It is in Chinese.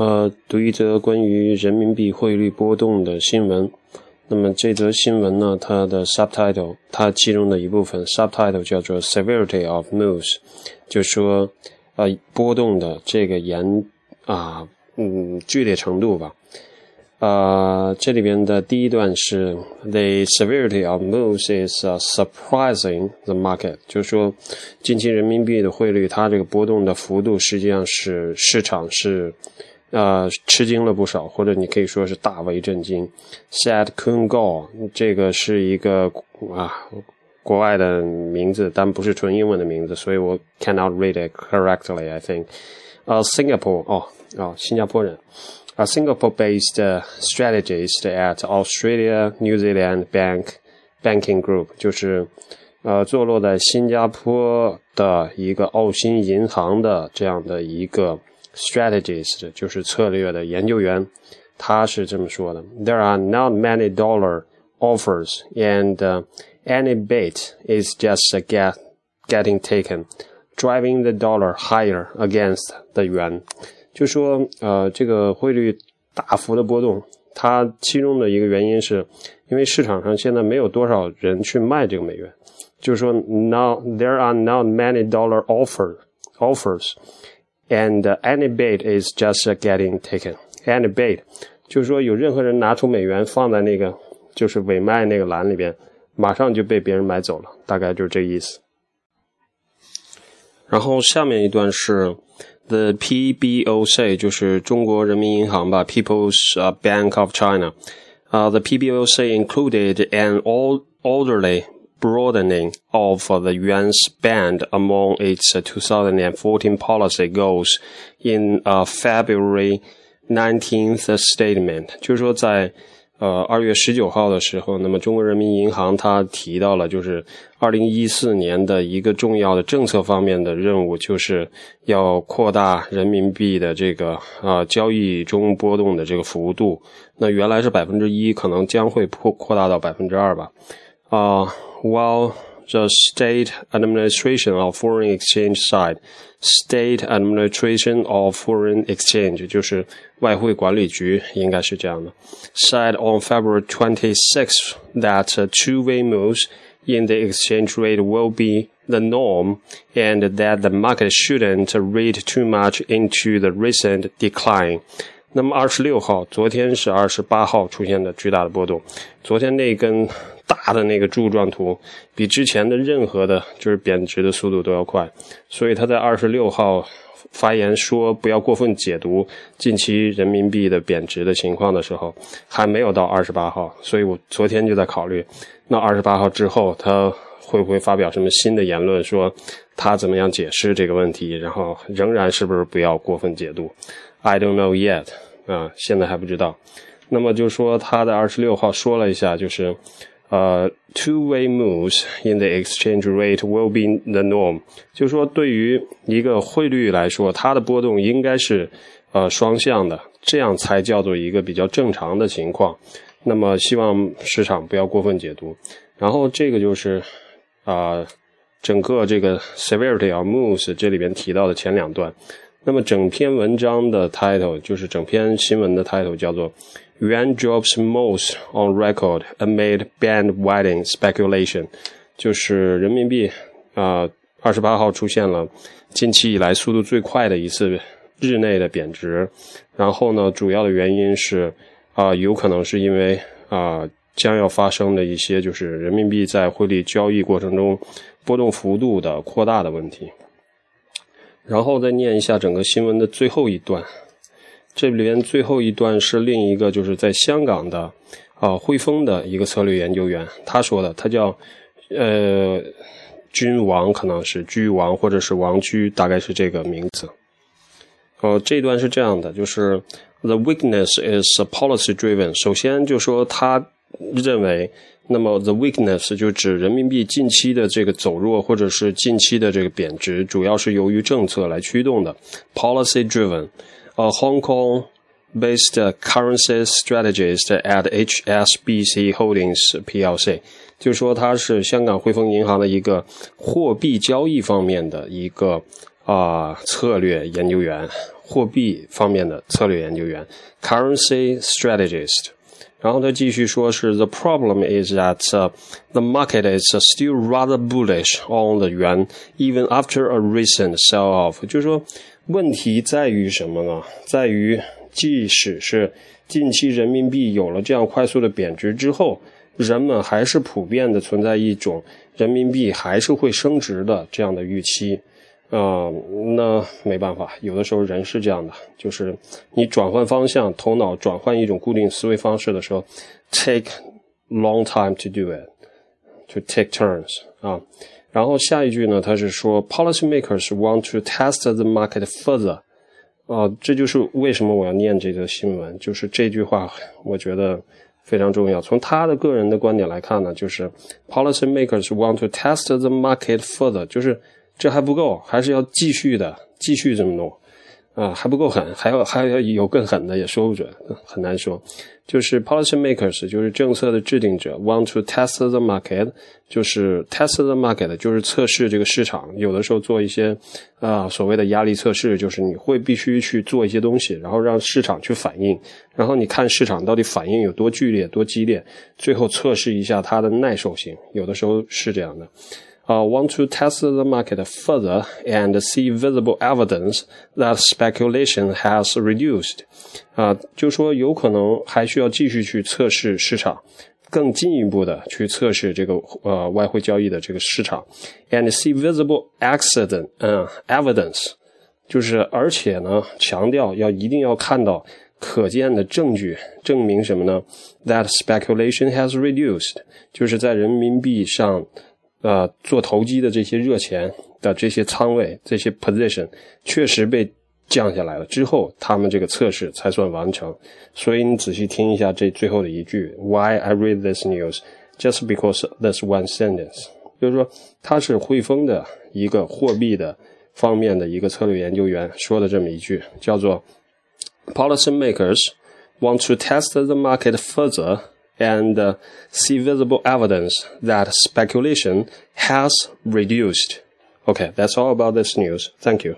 呃，读一则关于人民币汇率波动的新闻。那么这则新闻呢，它的 subtitle，它其中的一部分 subtitle 叫做 severity of moves，就说呃波动的这个严啊嗯剧烈程度吧。呃，这里边的第一段是 the severity of moves is surprising the market，就是说近期人民币的汇率它这个波动的幅度实际上是市场是。呃，吃惊了不少，或者你可以说是大为震惊。Said Kun Go，这个是一个啊国外的名字，但不是纯英文的名字，所以我 cannot read it correctly. I think，呃，Singapore，哦哦，新加坡人，啊，Singapore-based strategist at Australia New Zealand Bank Banking Group，就是呃坐落在新加坡的一个澳新银行的这样的一个。strategist 就是策略的研究员，他是这么说的：There are not many dollar offers, and uh, any bait is just a get getting taken, driving the dollar higher against the yuan。就说呃，这个汇率大幅的波动，它其中的一个原因是，因为市场上现在没有多少人去卖这个美元，就是说，now there are not many dollar offer offers。 And any bait is just getting taken. Any bait，就是说有任何人拿出美元放在那个就是尾卖那个栏里边，马上就被别人买走了，大概就是这意思。然后下面一段是 the PBOC，就是中国人民银行吧，People's Bank of China。Uh, the PBOC included an orderly broadening of the yuan's band among its 2014 policy goals in a February 19th statement，就是说在呃二月十九号的时候，那么中国人民银行它提到了，就是二零一四年的一个重要的政策方面的任务，就是要扩大人民币的这个啊交易中波动的这个幅度。那原来是百分之一，可能将会扩扩大到百分之二吧。啊。while the State Administration of Foreign Exchange side, State Administration of Foreign Exchange 就是外汇管理局，应该是这样的。Said on February 26th that two-way moves in the exchange rate will be the norm, and that the market shouldn't read too much into the recent decline. 那么二十六号，昨天是二十八号出现的巨大的波动。昨天那根大 他的那个柱状图，比之前的任何的，就是贬值的速度都要快。所以他在二十六号发言说不要过分解读近期人民币的贬值的情况的时候，还没有到二十八号。所以我昨天就在考虑，那二十八号之后他会不会发表什么新的言论，说他怎么样解释这个问题，然后仍然是不是不要过分解读。I don't know yet，啊，现在还不知道。那么就说他在二十六号说了一下，就是呃，two-way moves in the exchange rate will be the norm，就是说对于一个汇率来说，它的波动应该是呃双向的，这样才叫做一个比较正常的情况。那么希望市场不要过分解读。然后这个就是啊，整个这个 severity of moves 这里边提到的前两段。那么整篇文章的 title 就是整篇新闻的 title 叫做 “Yuan drops most on record amid band widening speculation”，就是人民币啊，二十八号出现了近期以来速度最快的一次日内的贬值。然后呢，主要的原因是啊，有可能是因为啊将要发生的一些就是人民币在汇率交易过程中波动幅度的扩大的问题。然后再念一下整个新闻的最后一段，这里边最后一段是另一个就是在香港的啊汇丰的一个策略研究员他说的，他叫呃君王，可能是居王或者是王居，大概是这个名字。哦，这段是这样的，就是 the weakness is policy driven。首先就说他认为。那么，the weakness 就指人民币近期的这个走弱，或者是近期的这个贬值，主要是由于政策来驱动的，policy driven。呃，Hong Kong-based currency strategist at HSBC Holdings PLC，就说他是香港汇丰银行的一个货币交易方面的一个啊策略研究员，货币方面的策略研究员，currency strategist。然后他继续说是 The problem is that、the market is still rather bullish on the yuan even after a recent sell-off。就是说，问题在于什么呢？在于即使是近期人民币有了这样快速的贬值之后，人们还是普遍的存在一种人民币还是会升值的这样的预期。啊、那没办法，有的时候人是这样的，就是你转换方向，头脑转换一种固定思维方式的时候，take long time to do it，to take turns 啊。然后下一句呢，他是说，policymakers want to test the market further。啊，这就是为什么我要念这则新闻，就是这句话，我觉得非常重要。从他的个人的观点来看呢，就是 policymakers want to test the market further，就是这还不够，还是要继续的，继续这么弄，啊，还不够狠，还要还要有更狠的，也说不准，很难说。就是 policy makers，就是政策的制定者，want to test the market，就是 test the market，就是测试这个市场。有的时候做一些啊所谓的压力测试，就是你会必须去做一些东西，然后让市场去反应，然后你看市场到底反应有多剧烈、多激烈，最后测试一下它的耐受性。有的时候是这样的。Uh, want to test the market further and see visible evidence that speculation has reduced，啊、就说有可能还需要继续去测试市场，更进一步的去测试这个呃外汇交易的这个市场，and see visible accident，嗯、evidence 就是而且呢，强调要一定要看到可见的证据，证明什么呢？That speculation has reduced，就是在人民币上。呃，做投机的这些热钱的这些仓位，这些 position 确实被降下来了。之后，他们这个测试才算完成。所以你仔细听一下这最后的一句：Why I read this news just because this one sentence，就是说他是汇丰的一个货币的方面的一个策略研究员说的这么一句，叫做 Policymakers want to test the market further and uh, see visible evidence that speculation has reduced. Okay, that's all about this news. Thank you.